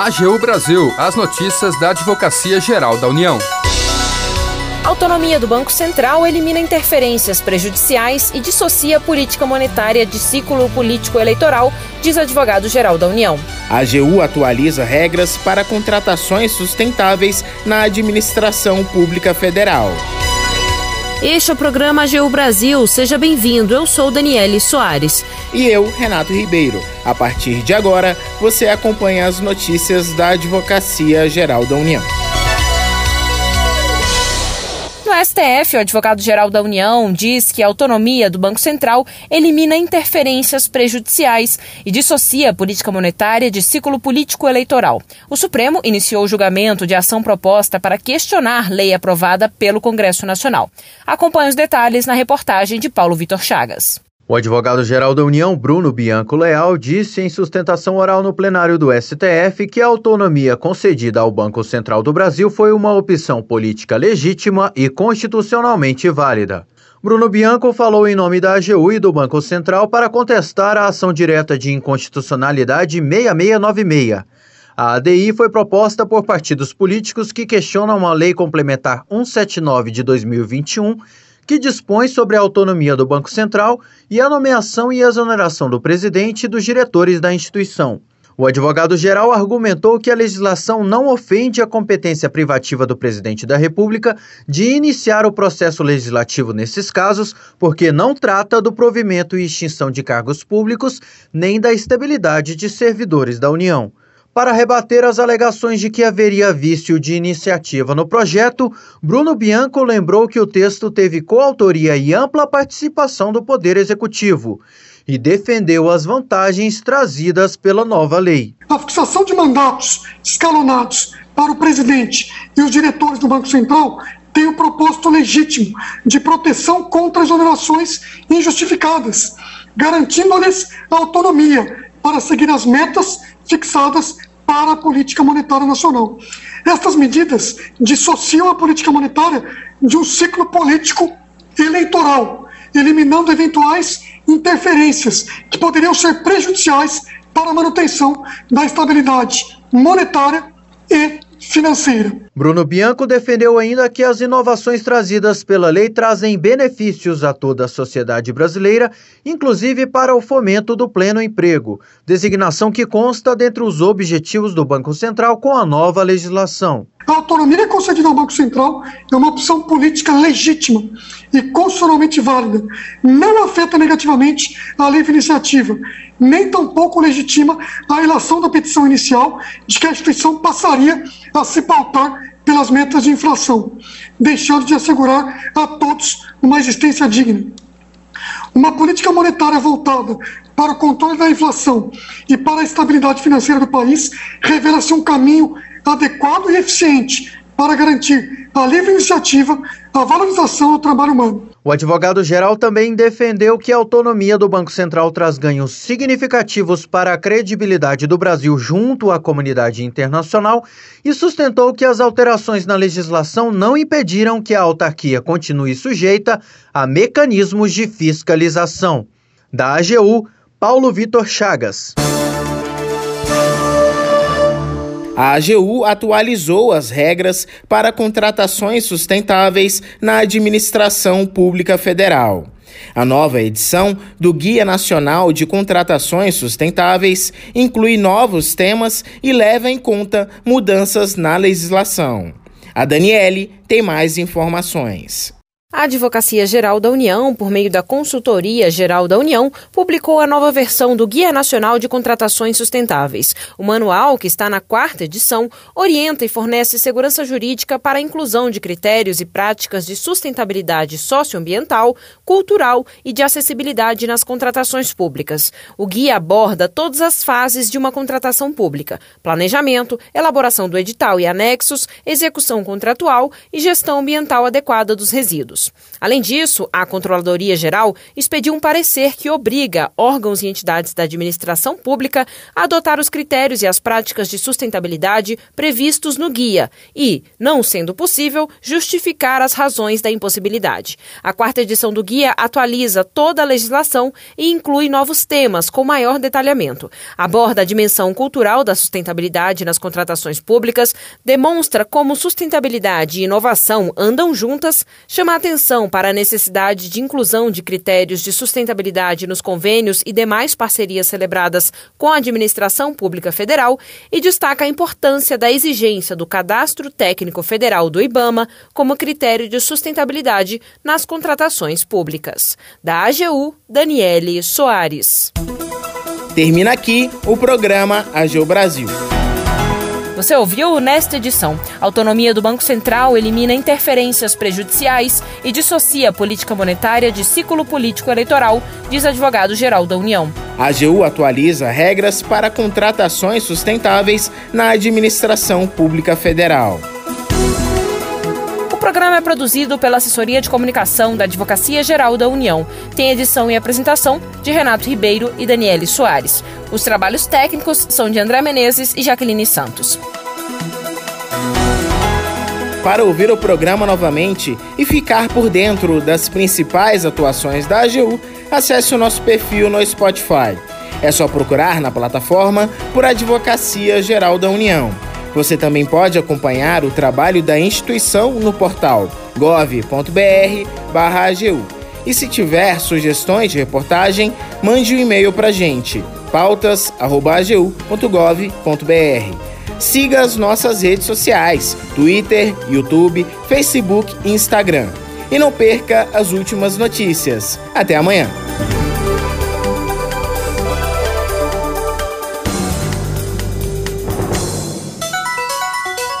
AGU Brasil, as notícias da Advocacia Geral da União. A autonomia do Banco Central elimina interferências prejudiciais e dissocia a política monetária de ciclo político-eleitoral, diz advogado-geral da União. A AGU atualiza regras para contratações sustentáveis na administração pública federal. Este é o programa AGU Brasil. Seja bem-vindo. Eu sou Daniele Soares. E eu, Renato Ribeiro. A partir de agora, você acompanha as notícias da Advocacia Geral da União. STF, o advogado-geral da União diz que a autonomia do Banco Central elimina interferências prejudiciais e dissocia a política monetária de ciclo político-eleitoral. O Supremo iniciou o julgamento de ação proposta para questionar lei aprovada pelo Congresso Nacional. Acompanhe os detalhes na reportagem de Paulo Vitor Chagas. O advogado-geral da União, Bruno Bianco Leal, disse em sustentação oral no plenário do STF que a autonomia concedida ao Banco Central do Brasil foi uma opção política legítima e constitucionalmente válida. Bruno Bianco falou em nome da AGU e do Banco Central para contestar a ação direta de inconstitucionalidade 6696. A ADI foi proposta por partidos políticos que questionam a Lei Complementar 179 de 2021 que dispõe sobre a autonomia do Banco Central e a nomeação e exoneração do presidente e dos diretores da instituição. O advogado-geral argumentou que a legislação não ofende a competência privativa do presidente da República de iniciar o processo legislativo nesses casos, porque não trata do provimento e extinção de cargos públicos nem da estabilidade de servidores da União. Para rebater as alegações de que haveria vício de iniciativa no projeto, Bruno Bianco lembrou que o texto teve coautoria e ampla participação do Poder Executivo e defendeu as vantagens trazidas pela nova lei. A fixação de mandatos escalonados para o presidente e os diretores do Banco Central tem o propósito legítimo de proteção contra exonerações injustificadas, garantindo-lhes autonomia para seguir as metas fixadas para a política monetária nacional. Estas medidas dissociam a política monetária de um ciclo político eleitoral, eliminando eventuais interferências que poderiam ser prejudiciais para a manutenção da estabilidade monetária e financeira. Bruno Bianco defendeu ainda que as inovações trazidas pela lei trazem benefícios a toda a sociedade brasileira, inclusive para o fomento do pleno emprego, designação que consta dentre os objetivos do Banco Central com a nova legislação. A autonomia concedida ao Banco Central é uma opção política legítima e constitucionalmente válida. Não afeta negativamente a livre iniciativa, nem tampouco legitima a relação da petição inicial de que a instituição passaria a se pautar pelas metas de inflação, deixando de assegurar a todos uma existência digna. Uma política monetária voltada para o controle da inflação e para a estabilidade financeira do país revela-se um caminho adequado e eficiente para garantir a livre iniciativa, a valorização do trabalho humano. O advogado-geral também defendeu que a autonomia do Banco Central traz ganhos significativos para a credibilidade do Brasil junto à comunidade internacional e sustentou que as alterações na legislação não impediram que a autarquia continue sujeita a mecanismos de fiscalização. Da AGU, Paulo Vitor Chagas. A AGU atualizou as regras para contratações sustentáveis na administração pública federal. A nova edição do Guia Nacional de Contratações Sustentáveis inclui novos temas e leva em conta mudanças na legislação. A Daniele tem mais informações. A Advocacia Geral da União, por meio da Consultoria Geral da União, publicou a nova versão do Guia Nacional de Contratações Sustentáveis. O manual, que está na quarta edição, orienta e fornece segurança jurídica para a inclusão de critérios e práticas de sustentabilidade socioambiental, cultural e de acessibilidade nas contratações públicas. O guia aborda todas as fases de uma contratação pública: planejamento, elaboração do edital e anexos, execução contratual e gestão ambiental adequada dos resíduos. Anos. Além disso, a Controladoria Geral expediu um parecer que obriga órgãos e entidades da administração pública a adotar os critérios e as práticas de sustentabilidade previstos no guia e, não sendo possível, justificar as razões da impossibilidade. A quarta edição do guia atualiza toda a legislação e inclui novos temas com maior detalhamento. Aborda a dimensão cultural da sustentabilidade nas contratações públicas, demonstra como sustentabilidade e inovação andam juntas, chama atenção para a necessidade de inclusão de critérios de sustentabilidade nos convênios e demais parcerias celebradas com a administração pública federal e destaca a importância da exigência do Cadastro Técnico Federal do IBAMA como critério de sustentabilidade nas contratações públicas. Da AGU, Daniele Soares. Termina aqui o programa AGU Brasil. Você ouviu nesta edição? A autonomia do Banco Central elimina interferências prejudiciais e dissocia a política monetária de ciclo político eleitoral, diz advogado-geral da União. A AGU atualiza regras para contratações sustentáveis na administração pública federal. Programa é produzido pela Assessoria de Comunicação da Advocacia Geral da União. Tem edição e apresentação de Renato Ribeiro e Daniele Soares. Os trabalhos técnicos são de André Menezes e Jaqueline Santos. Para ouvir o programa novamente e ficar por dentro das principais atuações da AGU, acesse o nosso perfil no Spotify. É só procurar na plataforma por Advocacia Geral da União. Você também pode acompanhar o trabalho da instituição no portal gov.br/agu. E se tiver sugestões de reportagem, mande um e-mail para gente pautas@agu.gov.br. Siga as nossas redes sociais: Twitter, YouTube, Facebook e Instagram. E não perca as últimas notícias. Até amanhã.